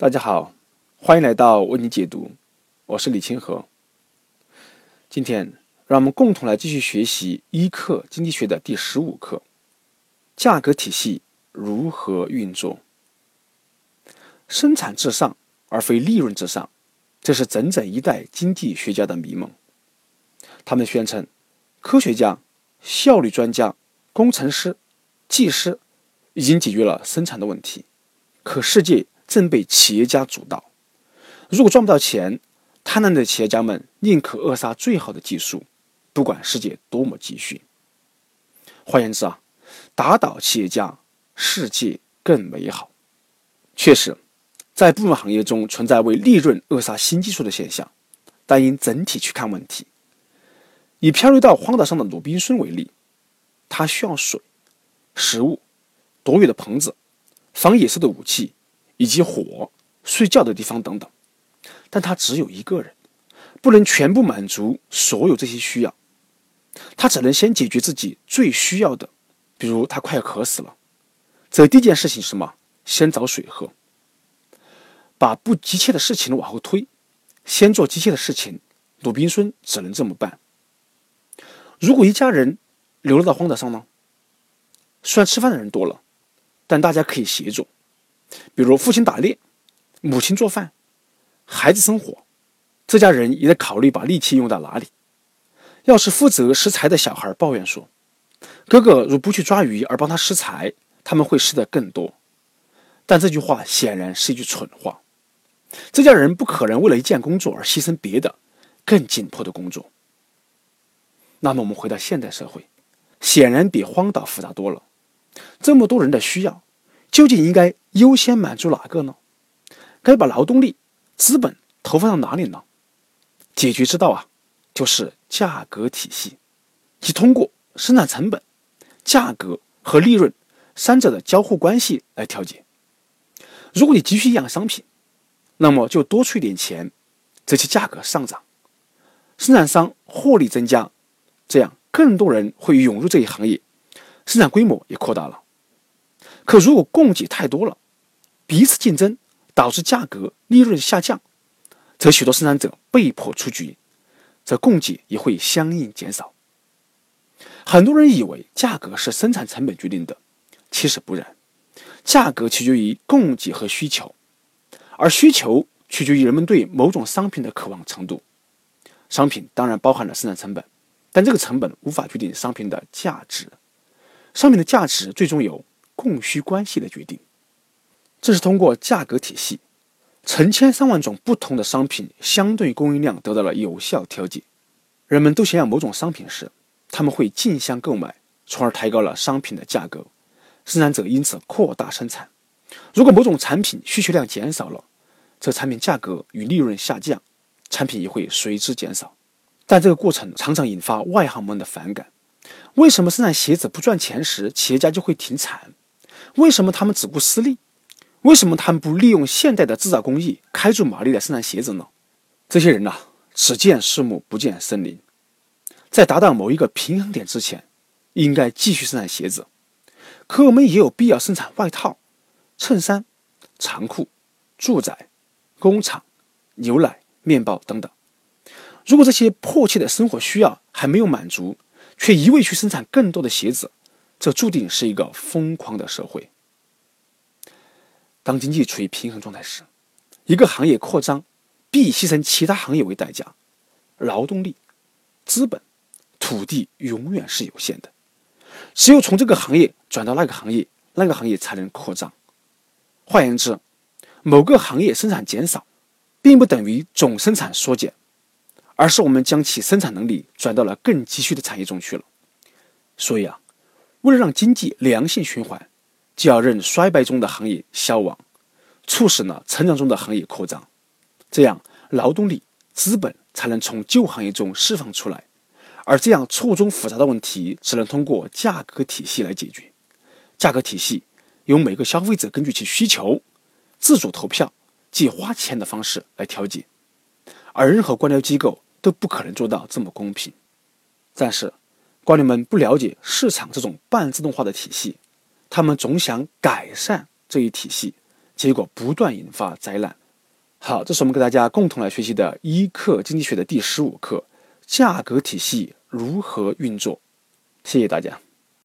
大家好，欢迎来到为你解读，我是李清河。今天让我们共同来继续学习一课经济学的第十五课：价格体系如何运作？生产至上而非利润至上，这是整整一代经济学家的迷梦。他们宣称，科学家、效率专家、工程师、技师已经解决了生产的问题，可世界。正被企业家主导。如果赚不到钱，贪婪的企业家们宁可扼杀最好的技术，不管世界多么急需。换言之啊，打倒企业家，世界更美好。确实，在部分行业中存在为利润扼杀新技术的现象，但应整体去看问题。以漂流到荒岛上的鲁滨孙为例，他需要水、食物、躲雨的棚子、防野兽的武器。以及火、睡觉的地方等等，但他只有一个人，不能全部满足所有这些需要，他只能先解决自己最需要的，比如他快要渴死了，这第一件事情是什么？先找水喝。把不急切的事情往后推，先做急切的事情。鲁滨孙只能这么办。如果一家人流落到荒岛上呢？虽然吃饭的人多了，但大家可以协作。比如父亲打猎，母亲做饭，孩子生活，这家人也得考虑把力气用到哪里。要是负责拾柴的小孩抱怨说：“哥哥如不去抓鱼而帮他拾柴，他们会拾得更多。”但这句话显然是一句蠢话。这家人不可能为了一件工作而牺牲别的更紧迫的工作。那么我们回到现代社会，显然比荒岛复杂多了。这么多人的需要。究竟应该优先满足哪个呢？该把劳动力、资本投放到哪里呢？解决之道啊，就是价格体系，即通过生产成本、价格和利润三者的交互关系来调节。如果你急需一样商品，那么就多出一点钱，这其价格上涨，生产商获利增加，这样更多人会涌入这一行业，生产规模也扩大了。可如果供给太多了，彼此竞争导致价格利润下降，则许多生产者被迫出局，则供给也会相应减少。很多人以为价格是生产成本决定的，其实不然，价格取决于供给和需求，而需求取决于人们对某种商品的渴望程度。商品当然包含了生产成本，但这个成本无法决定商品的价值。商品的价值最终由供需关系的决定，这是通过价格体系，成千上万种不同的商品相对供应量得到了有效调节。人们都想要某种商品时，他们会竞相购买，从而抬高了商品的价格。生产者因此扩大生产。如果某种产品需求量减少了，这产品价格与利润下降，产品也会随之减少。但这个过程常常引发外行们的反感。为什么生产鞋子不赚钱时，企业家就会停产？为什么他们只顾私利？为什么他们不利用现代的制造工艺开足马力来生产鞋子呢？这些人呐，只见树木不见森林。在达到某一个平衡点之前，应该继续生产鞋子。可我们也有必要生产外套、衬衫、长裤、住宅、工厂、牛奶、面包等等。如果这些迫切的生活需要还没有满足，却一味去生产更多的鞋子。这注定是一个疯狂的社会。当经济处于平衡状态时，一个行业扩张必牺牲其他行业为代价。劳动力、资本、土地永远是有限的，只有从这个行业转到那个行业，那个行业才能扩张。换言之，某个行业生产减少，并不等于总生产缩减，而是我们将其生产能力转到了更急需的产业中去了。所以啊。为了让经济良性循环，就要任衰败中的行业消亡，促使呢成长中的行业扩张，这样劳动力、资本才能从旧行业中释放出来。而这样错综复杂的问题，只能通过价格体系来解决。价格体系由每个消费者根据其需求自主投票，即花钱的方式来调节，而任何官僚机构都不可能做到这么公平。但是。官僚们不了解市场这种半自动化的体系，他们总想改善这一体系，结果不断引发灾难。好，这是我们给大家共同来学习的一课经济学的第十五课：价格体系如何运作。谢谢大家。